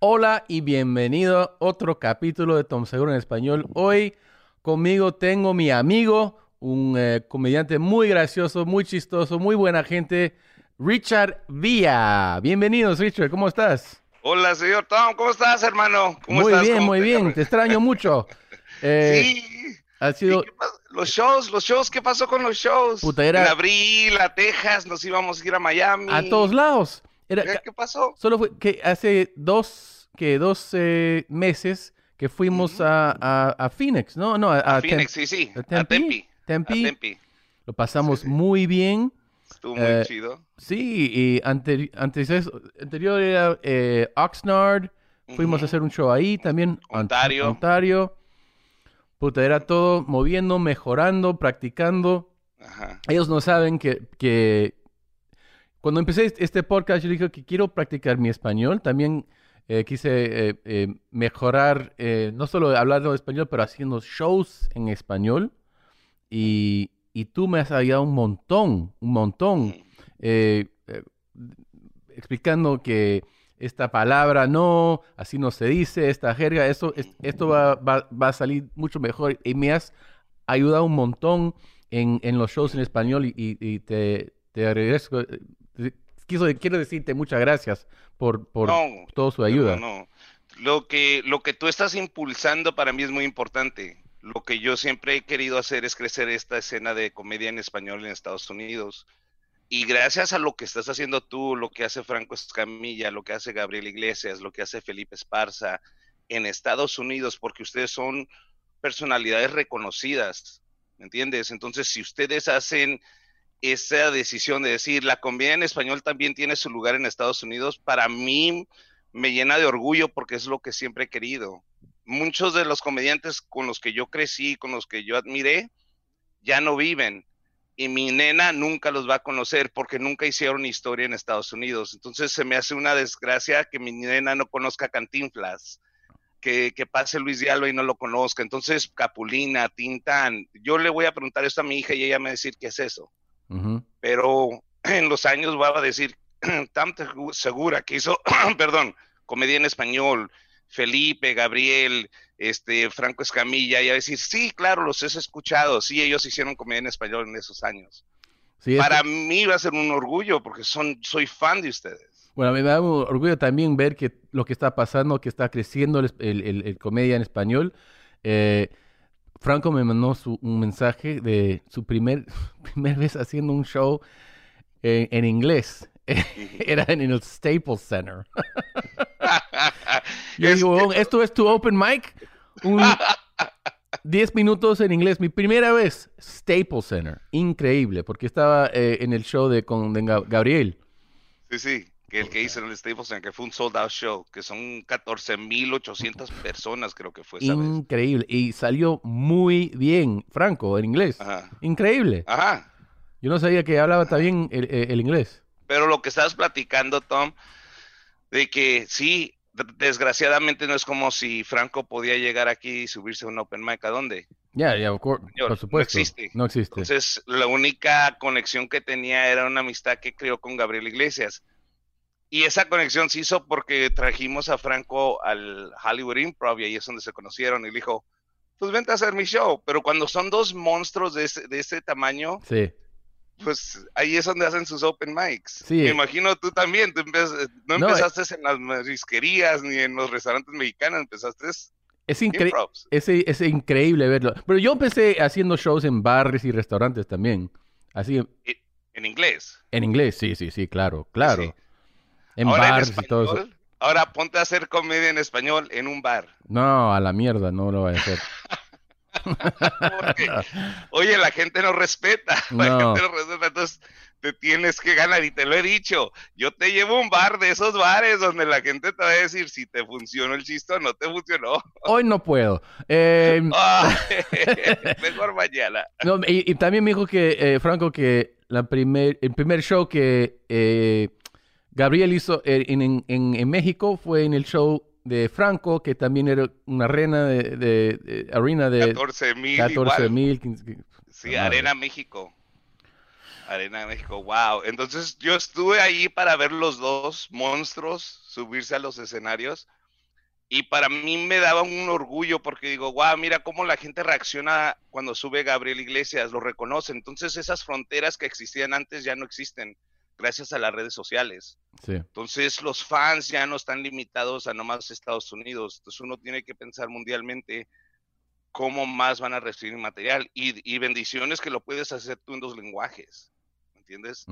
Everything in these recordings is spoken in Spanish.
Hola y bienvenido a otro capítulo de Tom Seguro en Español. Hoy conmigo tengo mi amigo, un eh, comediante muy gracioso, muy chistoso, muy buena gente, Richard Villa. Bienvenidos, Richard, ¿cómo estás? Hola, señor Tom, ¿cómo estás, hermano? ¿Cómo muy estás? bien, ¿Cómo muy te bien, llamas? te extraño mucho. Eh, sí. Ha sido... ¿Y qué pasó? Los shows, los shows, ¿qué pasó con los shows? Puta, era- En abril, a Texas, nos íbamos a ir a Miami. A todos lados. Era, ¿Qué, pasó? Solo fue que hace dos, que dos eh, meses que fuimos a, a, a Phoenix, ¿no? No, a, Phoenix, sí, sí. a. A Tempe. Lo pasamos Sí, sí. muy bien. Estuvo muy Eh, chido. Sí, y ante- antes eso, anterior era eh, Oxnard. Fuimos a hacer un show ahí también. Ont- Ontario. Ontario. Puta, era todo moviendo, mejorando, practicando. Ajá. Ellos no saben que, que cuando empecé este podcast yo dije que quiero practicar mi español. También eh, quise eh, eh, mejorar, no solo hablando español, pero haciendo shows en español. Y, y tú me has ayudado un montón, un montón, explicando que esta palabra no, así no se dice, esta jerga, eso, es- esto va, va- va a salir mucho mejor. Y me has ayudado un montón en, en los shows en español y, y- y te, te agradezco. Quiso, quiero decirte muchas gracias por, por No, toda su ayuda. No, no. Lo que, lo que tú estás impulsando para mí es muy importante. Lo que yo siempre he querido hacer es crecer esta escena de comedia en español en Estados Unidos. Y gracias a lo que estás haciendo tú, lo que hace Franco Escamilla, lo que hace Gabriel Iglesias, lo que hace Felipe Esparza en Estados Unidos, porque ustedes son personalidades reconocidas, ¿me entiendes? Entonces, si ustedes hacen esa decisión de decir, la comedia en español también tiene su lugar en Estados Unidos, para mí me llena de orgullo porque es lo que siempre he querido. Muchos de los comediantes con los que yo crecí, con los que yo admiré, ya no viven. Y mi nena nunca los va a conocer porque nunca hicieron historia en Estados Unidos. Entonces se me hace una desgracia que mi nena no conozca Cantinflas, que, pase Luis Diallo y no lo conozca. Entonces, Capulina, Tintán, yo le voy a preguntar esto a mi hija y ella me va a decir qué es eso Pero en los años va a decir tan tegu- segura que hizo, perdón, comedia en español, Felipe, Gabriel, este, Franco Escamilla, y a decir, sí, claro, los he escuchado, sí, ellos hicieron comedia en español en esos años. Sí, Para mí va a ser un orgullo porque son, soy fan de ustedes. Bueno, me da un orgullo también ver que lo que está pasando, que está creciendo el, el- el- el comedia en español. Eh, Franco me mandó su- un mensaje de su primer, primer vez haciendo un show en, inglés. Era en el Staples Center. Yo digo, que- "Huevón, esto es tu open mic. Un 10 minutos en inglés. Mi primera vez, Staples Center. Increíble, porque estaba eh, en el show de, con Gabriel. Sí, sí, que el que hizo en el Staples Center, que fue un sold out show, que son 14.800 personas creo que fue esa vez. Increíble. Y salió muy bien, Franco, en inglés. Ajá. Increíble. Ajá. Yo no sabía que hablaba también el, el- el inglés. Pero lo que estabas platicando, Tom, de que sí, desgraciadamente no es como si Franco podía llegar aquí y subirse a un open mic. ¿A dónde? Ya, Señor, por no supuesto. existe. No existe. Entonces, la única conexión que tenía era una amistad que creó con Gabriel Iglesias. Y esa conexión se hizo porque trajimos a Franco al Hollywood Improv y ahí es donde se conocieron. Y le dijo, pues vente a hacer mi show. Pero cuando son dos monstruos de ese, de ese tamaño, Sí. pues ahí es donde hacen sus open mics. Sí. Me imagino tú también, tú empe- no No, eh. empezaste en las marisquerías ni en los restaurantes mexicanos, empezaste Es, incre- es, es increíble verlo. Pero yo empecé haciendo shows en bares y restaurantes también. Así, en inglés. en inglés, sí, sí, sí, claro, claro. Sí. En Ahora bares en y todo eso. ahora ponte a hacer comedia en español en un bar. No, a la mierda, no lo voy a hacer. Porque, oye, la gente no respeta, la No. gente no respeta, entonces te tienes que ganar y te lo he dicho. Yo te llevo a un bar de esos bares donde la gente te va a decir si te funcionó el chiste o no te funcionó. Hoy no puedo. Eh, mejor mañana. No, y, y también me dijo que, eh, Franco, que la primer, el primer show que eh, Gabriel hizo eh, en, en- en- en México fue en el show de Franco, que también era una arena de, de- de- arena de 14 mil 14 igual. mil. 15 Sí. Arena México. Arena México, wow. Entonces yo estuve ahí para ver los dos monstruos subirse a los escenarios Y para mí me daba un orgullo porque digo, guau, mira cómo la gente reacciona cuando sube Gabriel Iglesias, lo reconoce. Entonces esas fronteras que existían antes ya no existen gracias a las redes sociales. Entonces los fans ya no están limitados a nomás Estados Unidos. Entonces uno tiene que pensar mundialmente cómo más van a recibir material y, y bendiciones que lo puedes hacer tú en dos lenguajes. ¿entiendes?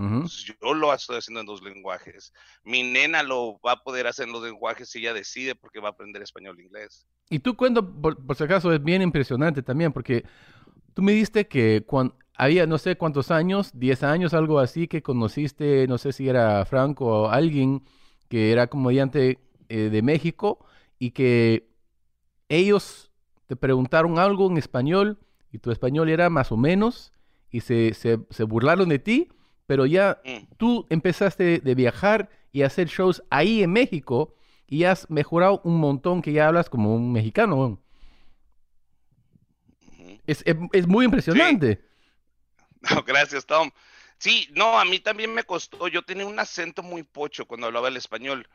yo lo estoy haciendo en dos lenguajes. Mi nena lo va a poder hacer en los lenguajes si ella decide porque va a aprender español e inglés. Y tú cuento, por, si acaso, es bien impresionante también, porque tú me diste que cuando había no sé cuántos años, 10 años, algo así, que conociste, no sé si era Franco o alguien que era comediante eh, de México y que ellos te preguntaron algo en español y tu español era más o menos y se, se, se burlaron de ti pero ya mm. tú empezaste de viajar y hacer shows ahí en México y has mejorado un montón que ya hablas como un mexicano. Es, muy impresionante. gracias, Tom. Sí, no, a mí también me costó. Yo tenía un acento muy pocho cuando hablaba el español,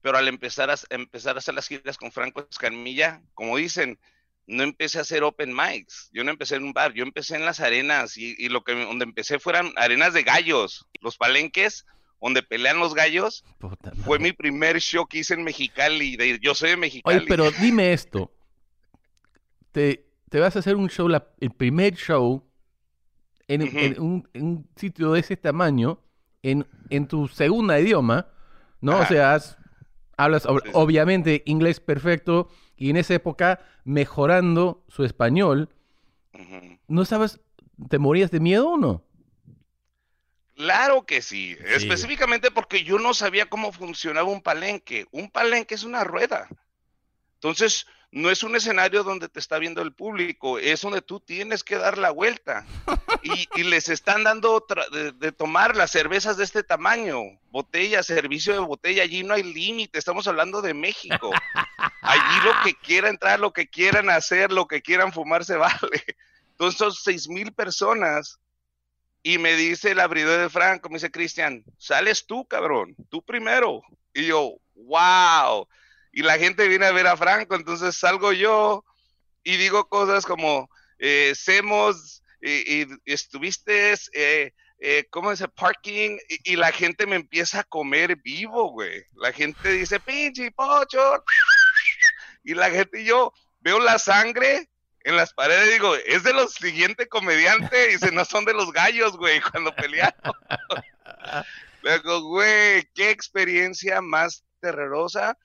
pero al empezar a, empezar a hacer las giras con Franco Escamilla, como dicen, no empecé a hacer open mics, yo no empecé en un bar, yo empecé en las arenas y, lo que donde empecé fueron arenas de gallos, los palenques donde pelean los gallos. fue mi primer show que hice en Mexicali, de, yo soy de Mexicali. Oye, pero dime esto, te, vas a hacer un show, el primer show en, un, sitio de ese tamaño, en, tu segunda idioma, ¿no? O sea, hablas obviamente inglés perfecto y en esa época mejorando su español, ¿no sabes, te morías de miedo o no? Claro que sí. específicamente porque yo no sabía cómo funcionaba un palenque. Un palenque es una rueda. Entonces, no es un escenario donde te está viendo el público, es donde tú tienes que dar la vuelta. Y, les están dando de, tomar las cervezas de este tamaño, botella, servicio de botella, allí no hay límite, estamos hablando de México. Allí lo que quieran entrar, lo que quieran hacer, lo que quieran fumar se vale. Entonces son seis mil personas y me dice el abridor de Franco, me dice Cristian, sales tú, cabrón, tú primero. Y yo, wow y la gente viene a ver a Franco, entonces salgo yo y digo cosas como, eh, Semos, y, estuviste, eh, eh, ¿cómo el parking? Y, la gente me empieza a comer vivo, güey. La gente dice, pinche pocho. Y la gente, y yo veo la sangre en las paredes, digo, es de los siguientes comediantes, y dice, no son de los gallos, güey, cuando peleamos. Luego, güey, qué experiencia más terrorosa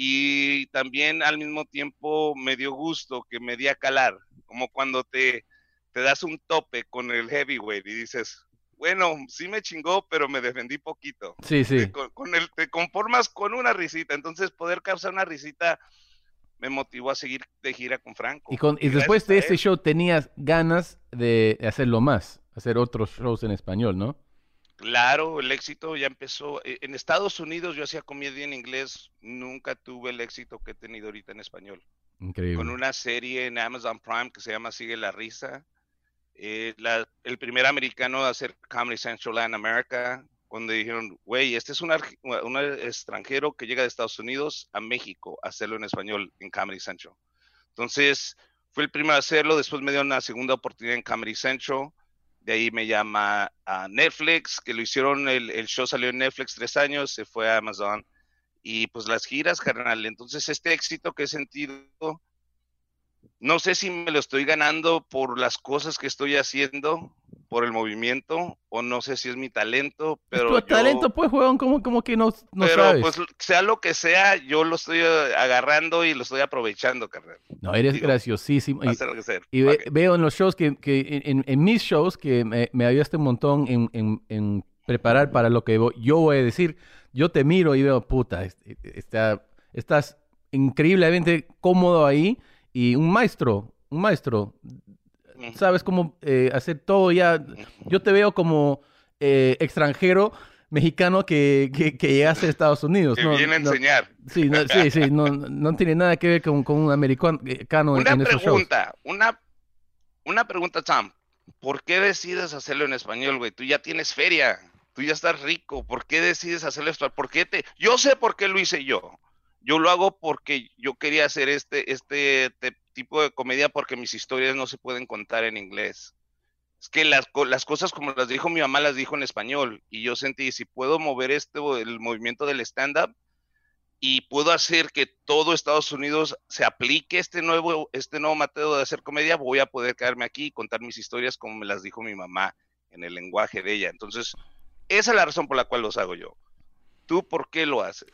y también al mismo tiempo me dio gusto que me di a calar, como cuando te, te das un tope con el heavyweight y dices, bueno, sí me chingó, pero me defendí poquito. Sí, sí. Te, con, el, te conformas con una risita, entonces poder causar una risita me motivó a seguir de gira con Franco. Y, con, y después de este show tenías ganas de hacerlo más, hacer otros shows en español, ¿no? Claro, el éxito ya empezó. E, en Estados Unidos yo hacía comedia en inglés, nunca tuve el éxito que he tenido ahorita en español. Increíble. Con una serie en Amazon Prime que se llama Sigue la Risa. Eh, el primer americano a hacer Comedy Central en América, cuando dijeron, güey, este es un, un, extranjero que llega de Estados Unidos a México a hacerlo en español en Comedy Central. Entonces, fue el primero a hacerlo, después me dio una segunda oportunidad en Comedy Central de ahí me llama a Netflix, que lo hicieron, el, el, show salió en Netflix tres años, se fue a Amazon. Y pues las giras, carnal. Entonces este éxito que he sentido, no sé si me lo estoy ganando por las cosas que estoy haciendo, por el movimiento o no sé si es mi talento, pero... Tu talento, pues, weón, como, como que no, no pero, pues, sea lo que sea, yo lo estoy eh, agarrando y lo estoy aprovechando, carnal. No, eres graciosísimo. Y, veo en los shows que, que en, en, mis shows, que me, me ayudaste un montón en, en, en, preparar para lo que yo voy a decir. Yo te miro y veo, puta, está, estás increíblemente cómodo ahí y un maestro, un maestro sabes cómo eh, hacer todo ya. Yo te veo como eh, extranjero mexicano que, que, que llegaste a Estados Unidos. Que viene a enseñar. Sí, sí, sí, no, no, tiene nada que ver con, con un americano una en, pregunta, Una, una pregunta, Sam. ¿Por qué decides hacerlo en español, güey? Tú ya tienes feria, tú ya estás rico. ¿Por qué decides hacerlo en español? ¿Por qué te...? Yo sé por qué lo hice yo. Yo lo hago porque yo quería hacer este, este tipo de comedia porque mis historias no se pueden contar en inglés. Es que las, las cosas como las dijo mi mamá las dijo en español y yo sentí, si puedo mover este, el movimiento del stand-up, y puedo hacer que todo Estados Unidos se aplique este nuevo, este nuevo método de hacer comedia, voy a poder quedarme aquí y contar mis historias como me las dijo mi mamá en el lenguaje de ella. Entonces, esa es la razón por la cual los hago yo. ¿Tú por qué lo haces?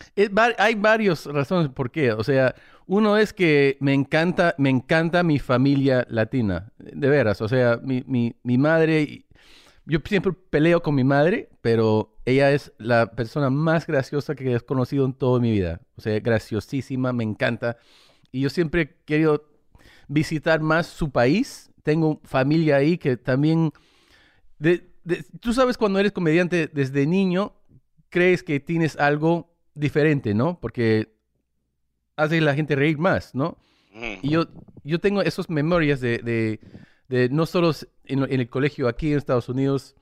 hay varias razones por qué. O sea, uno es que me encanta, me encanta mi familia latina, de veras. O sea, mi, mi, mi madre yo siempre peleo con mi madre, pero ella es la persona más graciosa que he conocido en toda mi vida. O sea, graciosísima, me encanta. Y yo siempre he querido visitar más su país. Tengo familia ahí que también... tú sabes cuando eres comediante desde niño, crees que tienes algo diferente, ¿no? Porque hace la gente reír más, ¿no? Y yo, yo tengo esas memorias de de no solo en, el colegio aquí en Estados Unidos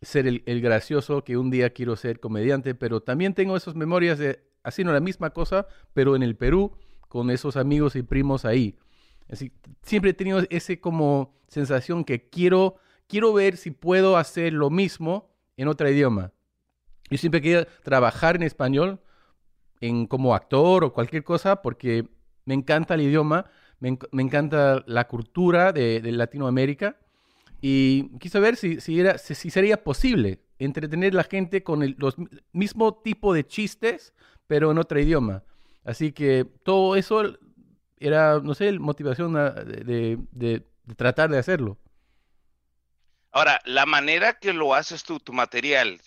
ser el, gracioso que un día quiero ser comediante, pero también tengo esas memorias de haciendo la misma cosa, pero en el Perú, con esos amigos y primos ahí. Así, siempre he tenido ese como sensación que quiero, quiero ver si puedo hacer lo mismo en otro idioma. Yo siempre quería trabajar en español en, como actor o cualquier cosa porque me encanta el idioma, me, encanta la cultura de, Latinoamérica y quise ver si, si, era, si, sería posible entretener a la gente con el los mismo tipo de chistes, pero en otro idioma. Así que todo eso era, no sé, motivación de, de, tratar de hacerlo. Ahora, la manera que lo haces tú, tu material,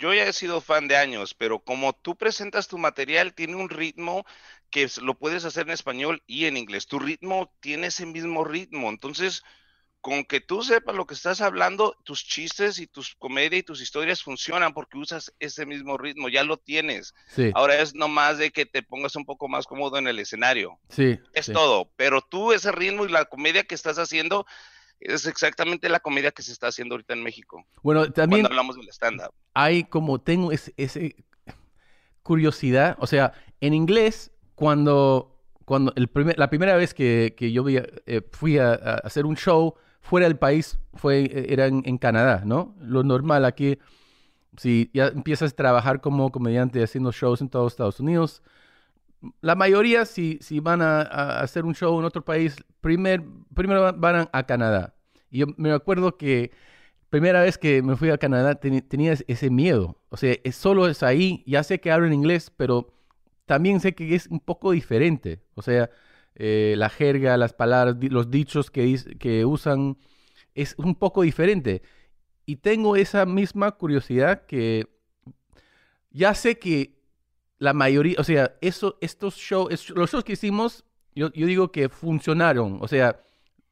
yo ya he sido fan de años, pero como tú presentas tu material, tiene un ritmo que lo puedes hacer en español y en inglés. Tu ritmo tiene ese mismo ritmo. Entonces, con que tú sepas lo que estás hablando, tus chistes y tus comedias y tus historias funcionan porque usas ese mismo ritmo, ya lo tienes. Ahora es nomás de que te pongas un poco más cómodo en el escenario. Sí. Es todo. Pero tú, ese ritmo y la comedia que estás haciendo es exactamente la comedia que se está haciendo ahorita en México. Bueno, también. Cuando hablamos del stand-up. Hay como, tengo ese, ese curiosidad, o sea, en inglés cuando, cuando el primer, la primera vez que, que yo eh, fui a, hacer un show fuera del país fue, eh, era en, Canadá, ¿no? Lo normal aquí, si ya empiezas a trabajar como comediante haciendo shows en todos Estados Unidos, la mayoría, si, si van a, hacer un show en otro país, primer, primero van a, Canadá. Y yo me acuerdo que primera vez que me fui a Canadá tenía ese miedo. O sea, es, solo es ahí, ya sé que hablo en inglés, pero también sé que es un poco diferente. O sea, eh, la jerga, las palabras, los dichos que usan es un poco diferente. Y tengo esa misma curiosidad que ya sé que la mayoría, o sea, eso, estos shows, los shows que hicimos, yo, yo, digo que funcionaron. O sea,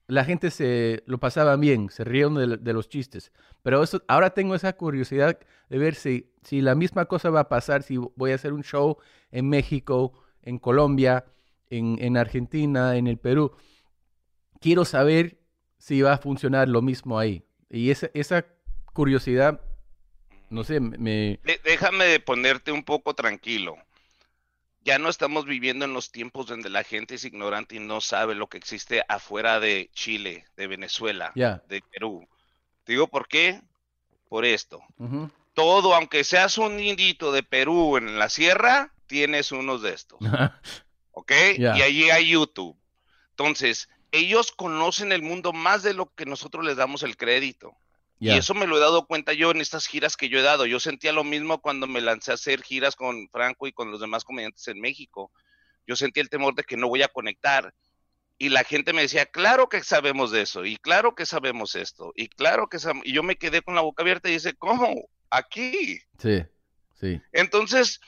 la gente se lo pasaba bien, se rieron de, los chistes. Pero eso, ahora tengo esa curiosidad de ver si, si la misma cosa va a pasar, si voy a hacer un show en México, en Colombia, en, Argentina, en el Perú. Quiero saber si va a funcionar lo mismo ahí. Y esa, esa curiosidad, no sé, me... Déjame ponerte un poco tranquilo ya no estamos viviendo en los tiempos donde la gente es ignorante y no sabe lo que existe afuera de Chile, de Venezuela, de Perú. Te digo por qué, por esto. Todo, aunque seas un indito de Perú en la sierra, tienes unos de estos. ¿Ok? Y allí hay YouTube. Entonces, ellos conocen el mundo más de lo que nosotros les damos el crédito. Y eso me lo he dado cuenta yo en estas giras que yo he dado. Yo sentía lo mismo cuando me lancé a hacer giras con Franco y con los demás comediantes en México. Yo sentía el temor de que no voy a conectar. Y la gente me decía, claro que sabemos de eso, y claro que sabemos esto, y claro que sabemos. Y yo me quedé con la boca abierta y dice, ¿cómo? Aquí. Sí, sí. Entonces,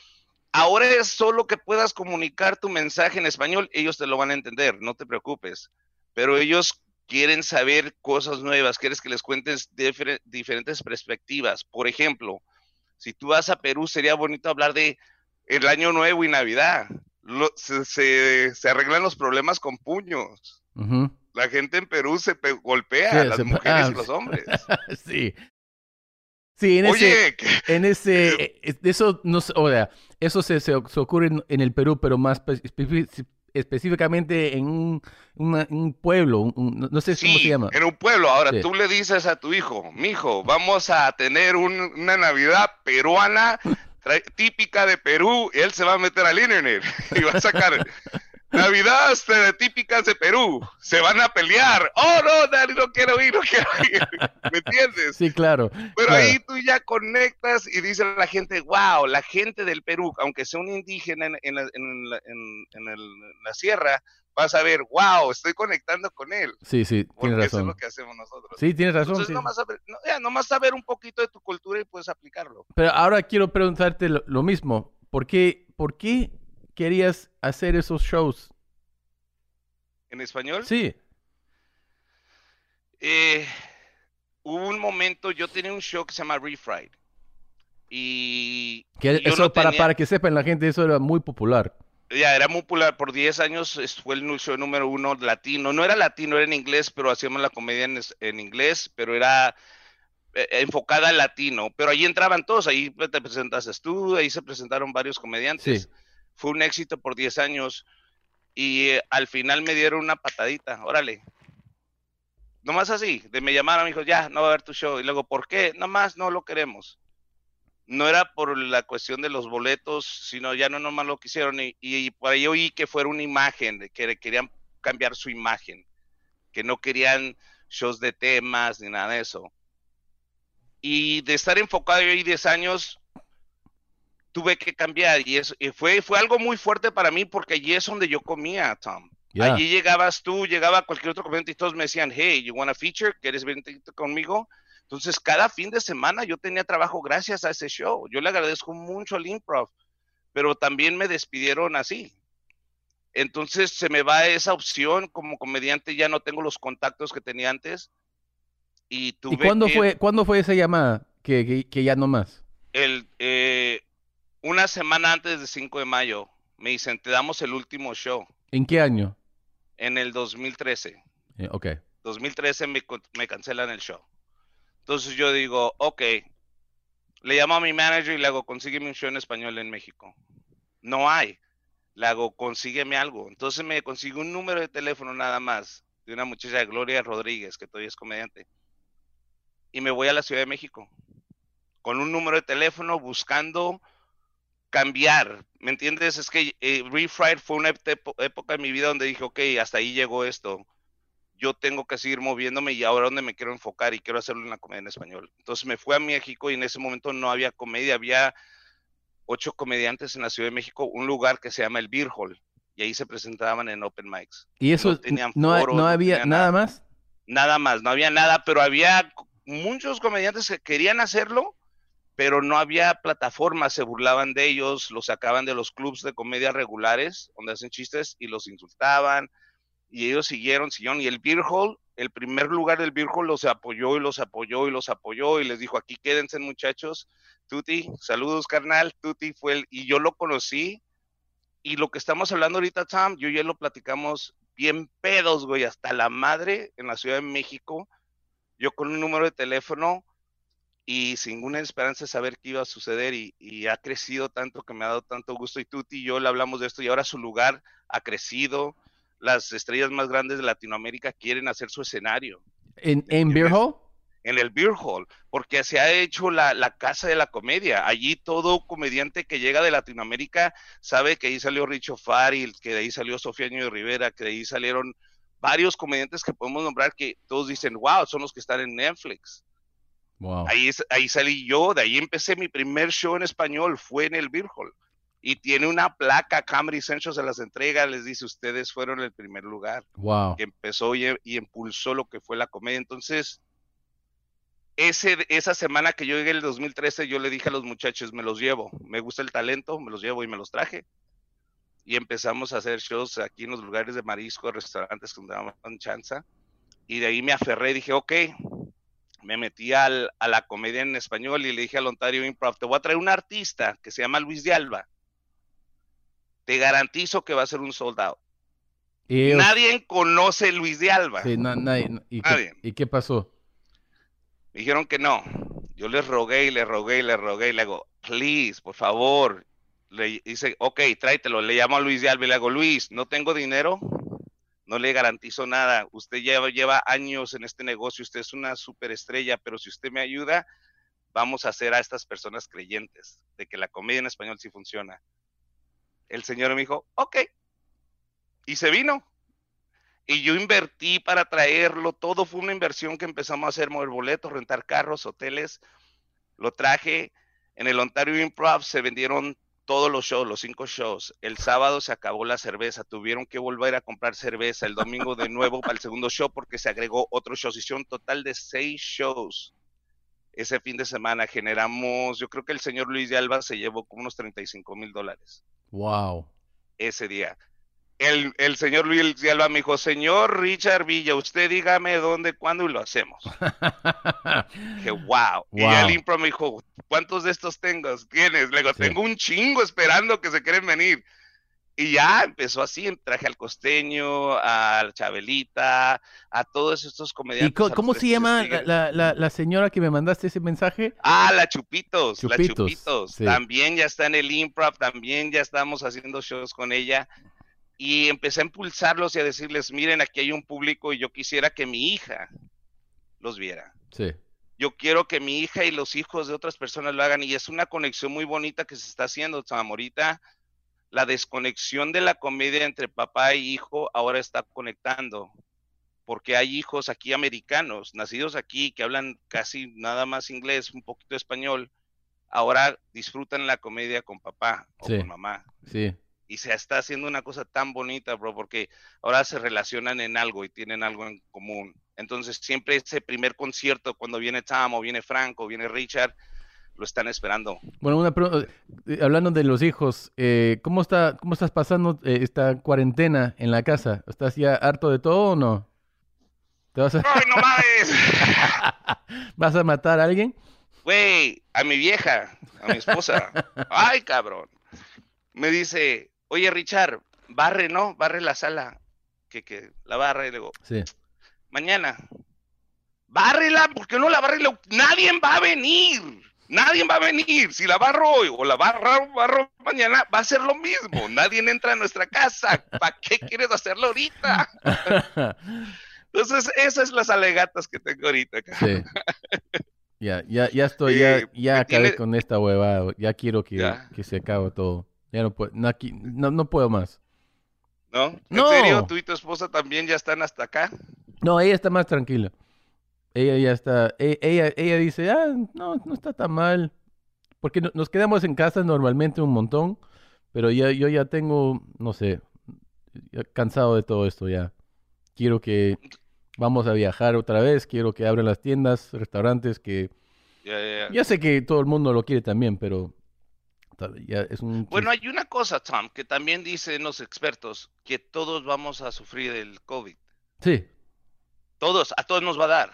ahora es solo que puedas comunicar tu mensaje en español, ellos te lo van a entender, no te preocupes. Pero ellos quieren saber cosas nuevas, quieres que les cuentes diferentes perspectivas. Por ejemplo, si tú vas a Perú, sería bonito hablar de el año nuevo y Navidad. se, arreglan los problemas con puños. La gente en Perú se golpea, a las mujeres y los hombres. sí. Sí, en Oye, ese, en ese, eh, eh, eso no, o sea, eso se, se, ocurre en, en el Perú, pero más espe- específicamente en un, una- un pueblo, un- no- sé cómo se Sí, llama. en un pueblo. Ahora Sí. tú le dices a tu hijo, mijo, vamos a tener un- una Navidad peruana típica de Perú. Y él se va a meter al internet y va a sacar Navidad típicas de Perú. Se van a pelear. Oh, no, Dani, no quiero ir, no quiero ir. ¿Me entiendes? Sí, claro. Pero claro. ahí tú ya conectas y dice la gente, wow, la gente del Perú, aunque sea un indígena en, en la, en la- en- en el- en la sierra, vas a ver, wow, estoy conectando con él. Sí, sí, tienes eso es razón. lo que hacemos nosotros. Sí, tienes razón. Entonces, sí. nomás, saber, no, ya, nomás saber un poquito de tu cultura y puedes aplicarlo. Pero ahora quiero preguntarte lo, lo mismo. ¿Por qué, ¿Por qué querías hacer esos shows? ¿En español? Sí, Eh, hubo un momento, yo tenía un show que se llama Refried. Y, que y yo eso no para, tenía- para que sepan la gente, eso era muy popular. Ya, era muy popular. Por 10 años fue el show número uno latino. No era latino, era en inglés, pero hacíamos la comedia en, en inglés, pero era eh, enfocada al latino. Pero ahí entraban todos, ahí te presentaste tú, ahí se presentaron varios comediantes. Sí. Fue un éxito por 10 años y eh, al final me dieron una patadita. Órale. Nomás así, de me llamaron, me dijo, ya, no va a haber tu show. Y luego, ¿por qué? Nomás no lo queremos no era por la cuestión de los boletos, sino ya no nomás lo quisieron y, y por ahí oí que fuera una imagen, que querían cambiar su imagen, que no querían shows de temas ni nada de eso. Y de estar enfocado yo ahí 10 años, tuve que cambiar y, eso, y fue, fue algo muy fuerte para mí porque allí es donde yo comía, Tom. Ya. Allí llegabas tú, llegaba cualquier otro comediante y todos me decían, hey, you want a feature? ¿Quieres venir conmigo? Entonces, cada fin de semana yo tenía trabajo gracias a ese show. Yo le agradezco mucho al improv, pero también me despidieron así. Entonces, se me va esa opción como comediante, ya no tengo los contactos que tenía antes. Y tuve ¿Y cuándo que- fue, cuándo fue esa llamada que, que, que ya no más? el, eh, una semana antes del 5 de mayo, me dicen, te damos el último show ¿En qué año? en el 2013. Eh, ok. 2013 me, con- me cancelan el show. Entonces yo digo, ok, le llamo a mi manager y le hago, consígueme un show en español en México. No hay. Le hago, consígueme algo. Entonces me consigo un número de teléfono nada más de una muchacha, Gloria Rodríguez, que todavía es comediante. Y me voy a la Ciudad de México con un número de teléfono buscando cambiar. ¿Me entiendes? Es que eh, Refried fue una época en mi vida donde dije, ok, hasta ahí llegó esto yo tengo que seguir moviéndome y ahora donde me quiero enfocar y quiero hacerlo en la comedia en español. Entonces me fui a México y en ese momento no había comedia, había ocho comediantes en la Ciudad de México, un lugar que se llama el Beer Hall y ahí se presentaban en open mics. ¿Y eso No tenían no no había nada. más? Nada más, no había nada, pero había muchos comediantes que querían hacerlo, pero no había plataformas, se burlaban de ellos, los sacaban de los clubs de comedia regulares, donde hacen chistes y los insultaban, y ellos siguieron, siguieron, y el Beer Hall, el primer lugar del Beer Hall los apoyó y los apoyó y los apoyó y les dijo, aquí quédense muchachos, Tuti, saludos carnal, Tuti fue el, y yo lo conocí, y lo que estamos hablando ahorita, Tom, yo ya lo platicamos bien pedos, güey, hasta la madre en la Ciudad de México, yo con un número de teléfono y sin ninguna esperanza de saber qué iba a suceder y, y ha crecido tanto que me ha dado tanto gusto y Tuti y yo le hablamos de esto y ahora su lugar ha crecido, las estrellas más grandes de Latinoamérica quieren hacer su escenario ¿En, en Beer Hall? en el Beer Hall, porque se ha hecho la, la casa de la comedia. Allí todo comediante que llega de Latinoamérica sabe que ahí salió Richo Faril, que de ahí salió Sofía de Rivera, que de ahí salieron varios comediantes que podemos nombrar que todos dicen, wow, son los que están en Netflix. Wow. Ahí, ahí salí yo, de ahí empecé mi primer show en español, fue en el Beer Hall. Y tiene una placa, Comedy Central se las entrega, les dice, ustedes fueron el primer lugar Wow. que empezó y, y impulsó lo que fue la comedia. Entonces, ese, esa semana que yo llegué el 2013, yo le dije a los muchachos, me los llevo, me gusta el talento, me los llevo y me los traje. Y empezamos a hacer shows aquí en los lugares de marisco, restaurantes que nos daban chanza. Y de ahí me aferré dije, ok, me metí al- a la comedia en español y le dije al Ontario Improv, te voy a traer un artista que se llama Luis de Alba. Te garantizo que va a ser un sold out. Y ellos- Nadie conoce Luis de Alba. sí, na- nadie- ¿y, qué. ¿Y qué pasó? Me dijeron que no. Yo le rogué y le rogué y le rogué y le hago, please, por favor. Le dice, ok, tráetelo. Le llamo a Luis de Alba y le hago, Luis, no tengo dinero, no le garantizo nada. Usted lleva, lleva años en este negocio, usted es una superestrella, pero si usted me ayuda, vamos a hacer a estas personas creyentes de que la comedia en español sí funciona. El señor me dijo, ok. Y se vino. Y yo invertí para traerlo. Todo fue una inversión que empezamos a hacer, mover boletos, rentar carros, hoteles. Lo traje. En el Ontario Improv se vendieron todos los shows, los cinco shows. El sábado se acabó la cerveza, tuvieron que volver a comprar cerveza. El domingo de nuevo para el segundo show porque se agregó otro show. Hicieron un total de seis shows. Ese fin de semana generamos, yo creo que el señor Luis de Alba se llevó como unos 35 mil dólares. Wow. Ese día. El, el, señor Luis Alba me dijo, señor Richard Villa, usted dígame dónde, cuándo y lo hacemos. Dije, wow. Y el impro me dijo, ¿cuántos de estos tengo? ¿Tienes? Le digo, sí. tengo un chingo esperando que se quieren venir. Y ya empezó así, traje al costeño, a la Chabelita, a todos estos comediantes. ¿Y cómo, cómo se llama la, la, la, señora que me mandaste ese mensaje? Ah, la Chupitos, Chupitos la Chupitos. Sí. También ya está en el improv, también ya estamos haciendo shows con ella. Y empecé a impulsarlos y a decirles, miren, aquí hay un público y yo quisiera que mi hija los viera. Sí. Yo quiero que mi hija y los hijos de otras personas lo hagan y es una conexión muy bonita que se está haciendo, Ahorita la desconexión de la comedia entre papá y hijo ahora está conectando, porque hay hijos aquí americanos, nacidos aquí, que hablan casi nada más inglés, un poquito español, ahora disfrutan la comedia con papá o sí, con mamá. Sí. Y se está haciendo una cosa tan bonita, bro, porque ahora se relacionan en algo y tienen algo en común. Entonces, siempre ese primer concierto, cuando viene Tom o viene Franco o viene Richard, lo están esperando. Bueno, una pregunta, hablando de los hijos, eh, ¿cómo, está, ¿cómo estás pasando eh, esta cuarentena en la casa? ¿Estás ya harto de todo o no? ¿Te vas a... ¡Ay, no mames! ¿Vas a matar a alguien? Güey, a mi vieja, a mi esposa. ¡Ay, cabrón! Me dice, oye, Richard, barre, ¿no? Barre la sala. Que, que la barre, y le digo, sí. mañana. Bárrela, porque no la barre? Nadie va a venir. Nadie va a venir. Si la barro hoy o la barro, barro mañana, va a ser lo mismo. Nadie entra a nuestra casa. ¿Para qué quieres hacerlo ahorita? Entonces, esas son las alegatas que tengo ahorita. Sí. Ya, ya, ya estoy, ya, ya acabé tiene... con esta huevada. Ya quiero que, que se acabe todo. Ya no puedo, no, aquí, no, no puedo más. ¿No? ¿En no. serio? ¿Tú y tu esposa también ya están hasta acá? No, ella está más tranquila. Ella ya está, ella, ella dice, ah, no, no está tan mal. Porque nos quedamos en casa normalmente un montón, pero ya, yo ya tengo, no sé, cansado de todo esto ya. Quiero que vamos a viajar otra vez, quiero que abran las tiendas, restaurantes, que... Yeah, yeah, yeah. Ya sé que todo el mundo lo quiere también, pero ya es un... Bueno, hay una cosa, Tom, que también dicen los expertos, que todos vamos a sufrir el COVID. Sí. Todos, a todos nos va a dar.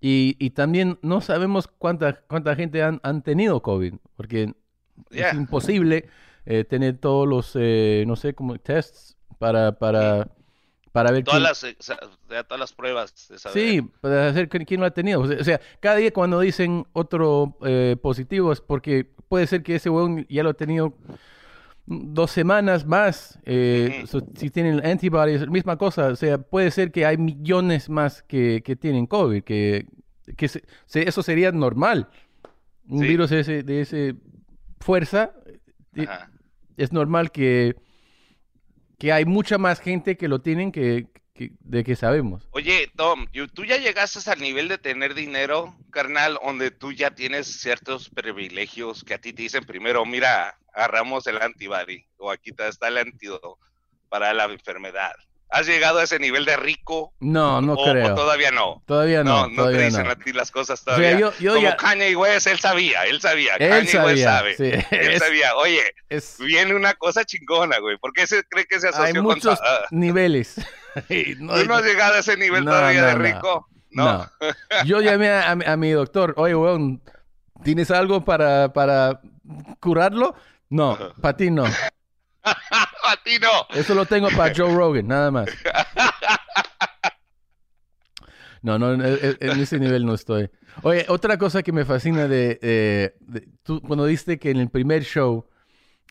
Y, y también no sabemos cuánta, cuánta gente han, han tenido COVID, porque Yeah. es imposible eh, tener todos los, eh, no sé, como tests para, para, para ver Todas quién- las, todas las pruebas de saber. Sí, para saber quién- lo ha tenido. O sea, o sea, cada día cuando dicen otro eh, positivo es porque puede ser que ese huevón ya lo ha tenido dos semanas más. eh, Ujú. so- si tienen antibodies, misma cosa. O sea, puede ser que hay millones más que, que tienen COVID, que, que se- se- eso sería normal. Un Sí. virus de ese, de ese fuerza, eh, es normal que, que hay mucha más gente que lo tienen que, que- de que sabemos. Oye, Tom, tú ya llegaste al nivel de tener dinero, carnal, donde tú ya tienes ciertos privilegios que a ti te dicen primero, mira, agarramos el antibody o aquí está- el antídoto para la enfermedad. ¿Has llegado a ese nivel de rico? No, no o, creo. o todavía no? Todavía no, No, no, te dicen no. a ti las cosas O sea, todavía. yo, yo Como ya... Kanye West, él sabía, él sabía. Él Kanye West sabía, sabe. sí. Él Es- sabía, oye, es- viene una cosa chingona, güey. ¿Por qué se cree que se hay asoció con... muchos ah, niveles. No- ¿Tú no has llegado a ese nivel No, todavía no, de rico? No. Yo llamé a, a mi- a mi doctor. Oye, weón, ¿tienes algo para, para curarlo? No, para ti no. a ti no. Eso lo tengo para Joe Rogan, nada más. No, no, en, en ese nivel no estoy. Oye, otra cosa que me fascina de, eh, de- tú cuando diste que en el primer show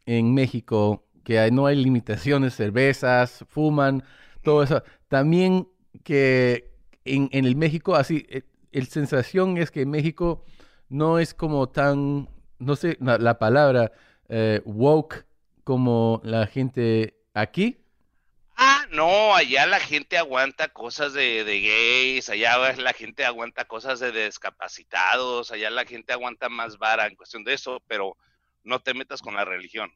en México que hay- no hay limitaciones, cervezas, fuman, todo eso. También que en, el México, así, eh, el sensación es que México no es como tan, no sé la, la palabra, eh, woke como la gente aquí. Ah, no, allá la gente aguanta cosas de, de gays, allá la gente aguanta cosas de discapacitados, allá la gente aguanta más vara en cuestión de eso, pero no te metas con la religión.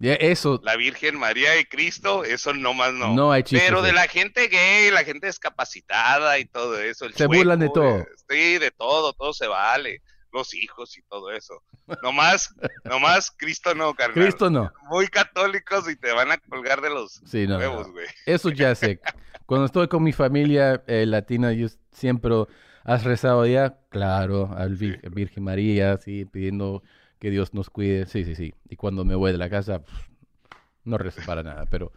Eso, La Virgen María y Cristo, eso no más no. no hay chistes. Pero de la gente gay, la gente discapacitada y todo eso. el Se burlan de todo. eh, Sí, de todo, todo se vale. Los hijos y todo eso. Nomás, nomás Cristo no, carnal. Cristo no. Muy católicos y te van a colgar de los Sí, no, no, huevos, no. güey. Eso ya sé. Cuando estoy con mi familia eh, latina, yo siempre has rezado ya, claro, al Vir- Virgen María, sí, pidiendo que Dios nos cuide. Sí, sí, sí. Y cuando me voy de la casa, pff, no rezo para nada, pero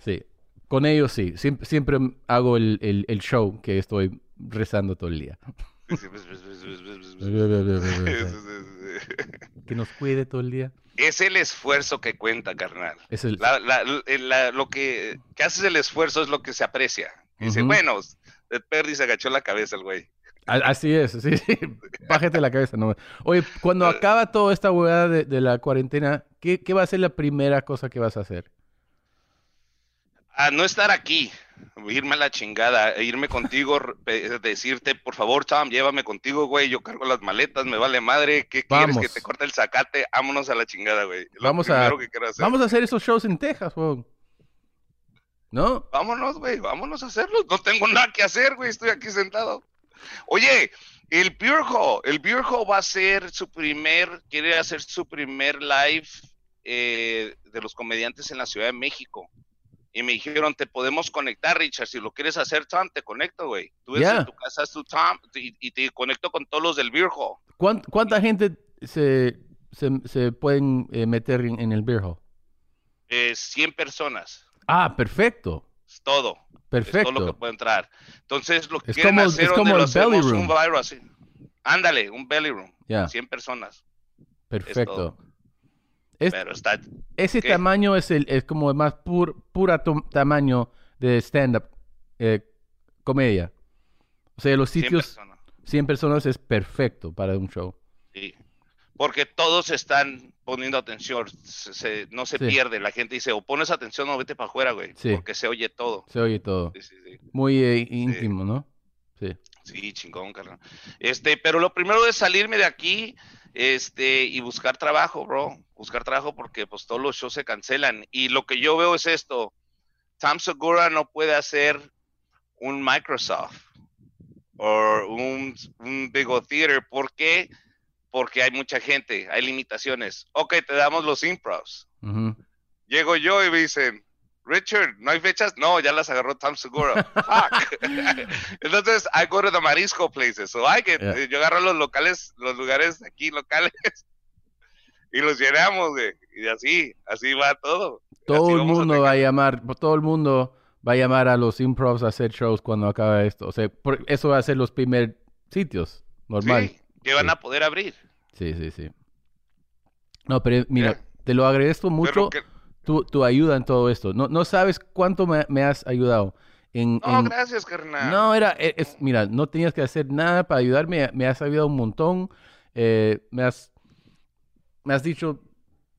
sí. Con ellos sí. Siempre, siempre hago el, el- el show que estoy rezando todo el día. Que nos cuide todo el día. Es el esfuerzo que cuenta, carnal. Es el, La- la- la- lo que, que haces el esfuerzo es lo que se aprecia. Dice, Ujú. bueno, el perdi se agachó la cabeza el güey. Así es, sí, sí. Bájate la cabeza, no. Oye, cuando acaba toda esta hueá de, de la cuarentena, ¿qué, qué va a ser la primera cosa que vas a hacer? A no estar aquí, irme a la chingada, irme contigo, decirte, por favor, Tom, llévame contigo, güey, yo cargo las maletas, me vale madre, ¿qué quieres que te corte el zacate? Vámonos a la chingada, güey. Lo Vamos a- que hacer. Vamos a hacer esos shows en Texas, weón. ¿No? Vámonos, güey, vámonos a hacerlo. No tengo nada que hacer, güey, estoy aquí sentado. Oye, el Hall, el Hall va a ser su primer, quiere hacer su primer live eh, de los comediantes en la Ciudad de México. Y me dijeron, te podemos conectar, Richard, si lo quieres hacer, Tom, te conecto, güey. Tú ves Ya. en tu casa, es tu Tom, y, y te conecto con todos los del Beer Hall. ¿Cuán- ¿Cuánta gente se, se, se pueden eh, meter en, en el beer hall? Eh, 100 personas, Ah, perfecto. Es todo. Es todo lo que Perfecto. puede entrar. Entonces, lo que Es quieren como- hacer es donde como lo el belly room. un así. Ándale, un belly room. Ya, 100 personas. perfecto. Es- Pero está. ese ¿Qué? tamaño es, el, es como el más pur, pura tamaño de stand-up eh, comedia. O sea, los 100 sitios, personas. 100 personas es perfecto para un show. Porque todos están poniendo atención. se- se- no se Sí. pierde. La gente dice, o pones atención o vete para afuera, güey. Sí. Porque se oye todo. Se oye todo. Sí. Muy eh, íntimo, ¿no? Sí. Sí, chingón, carnal. Este, pero lo primero es salirme de aquí, este, y buscar trabajo, bro. Buscar trabajo porque pues todos los shows se cancelan. Y lo que yo veo es esto. Tom Segura no puede hacer un Microsoft o un, un Big O Theater. ¿Por qué? Porque hay mucha gente, hay limitaciones. Ok, te damos los improvs. Llego yo y me dicen, Richard, ¿no hay fechas? No, ya las agarró Tom Segura. Fuck. Entonces, I go to the marisco places. So I get, Yeah. yo agarro los locales, los lugares aquí locales y los llenamos, güey. Y así, así va todo. Todo Así el mundo va a llamar, todo el mundo va a llamar a los improvs a hacer shows cuando acabe esto. O sea, por- eso va a ser los primeros sitios, normal. Sí, que van Sí. a poder abrir. Sí, sí, sí. No, pero mira, Yeah. te lo agradezco mucho que- tu, tu ayuda en todo esto. No, no sabes cuánto me, me has ayudado. En, no, en- gracias, carnal. No, era, e- es, mira, no tenías que hacer nada para ayudarme, me has ayudado un montón, eh, me has, me has dicho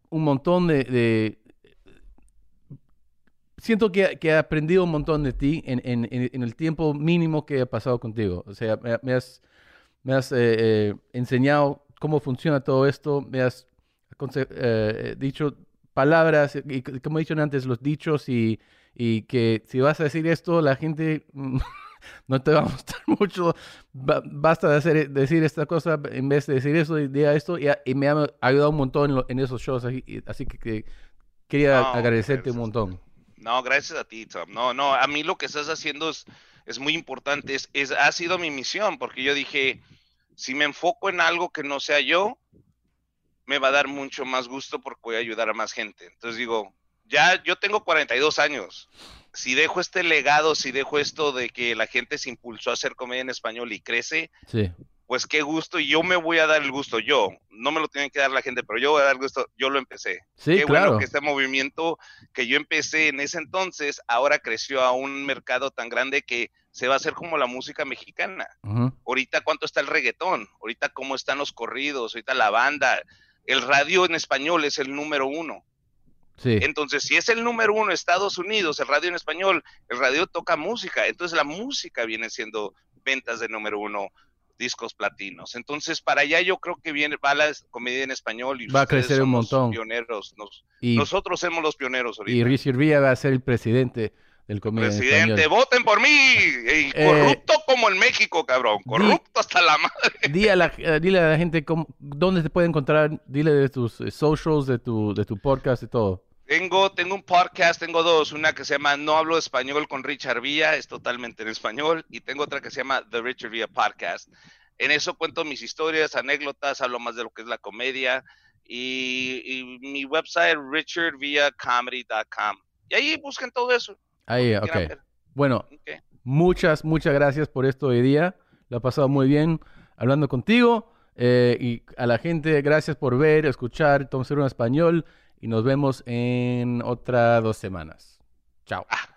un montón de, de- siento que, que he aprendido un montón de ti en, en- en- en el tiempo mínimo que he pasado contigo, o sea, me, me has, me has eh, eh, enseñado cómo funciona todo esto, me has aconse- eh, dicho palabras, y como he dicho antes, los dichos y, y que si vas a decir esto, la gente no te va a gustar mucho. Ba- basta de hacer, decir esta cosa en vez de decir eso y diga esto. Y, me ha ayudado un montón en, lo- en esos shows. Así, así que, que quería No, agradecerte un gracias. montón. No, gracias a ti, Tom. No, no, a mí lo que estás haciendo es, es muy importante. Es, es- ha sido mi misión, porque yo dije, si me enfoco en algo que no sea yo, me va a dar mucho más gusto porque voy a ayudar a más gente. Entonces digo, ya yo tengo 42 años. si dejo este legado, si dejo esto de que la gente se impulsó a hacer comedia en español y crece, Sí. Pues qué gusto, y yo me voy a dar el gusto, yo, no me lo tienen que dar la gente, pero yo voy a dar el gusto, yo lo empecé. Sí, qué claro. bueno que este movimiento que yo empecé en ese entonces, ahora creció a un mercado tan grande que se va a hacer como la música mexicana. Ahorita cuánto está el reggaetón, ahorita cómo están los corridos, ahorita la banda, el radio en español es el número uno. Sí. Entonces, si es el número uno Estados Unidos, el radio en español, el radio toca música, entonces la música viene siendo ventas de número uno, discos platinos. Entonces, para allá yo creo que viene, va la comedia en español y Va a crecer un montón. Pioneros, nos- Y, nosotros somos los pioneros y ahorita. Richard Villa va a ser el presidente del Comedia en Presidente, Español. voten por mí. Y Eh, corrupto como en México, cabrón. Corrupto hasta la madre. Di a la- eh, dile a la gente cómo- dónde te puede encontrar, dile de tus eh, socials, de tu, de tu podcast y todo. Tengo, tengo un podcast, tengo dos, una que se llama No hablo español con Richard Villa, es totalmente en español, y tengo otra que se llama The Richard Villa Podcast. En eso cuento mis historias, anécdotas, hablo más de lo que es la comedia, y, y mi website richardvillacomedy.com. Y ahí busquen todo eso. Ahí, ok. Bueno, muchas, muchas gracias por esto hoy día. Lo he pasado muy bien hablando contigo. eh, y a la gente, gracias por ver, escuchar Tom Cero en español. Y nos vemos en otras dos semanas. Chao. Ah,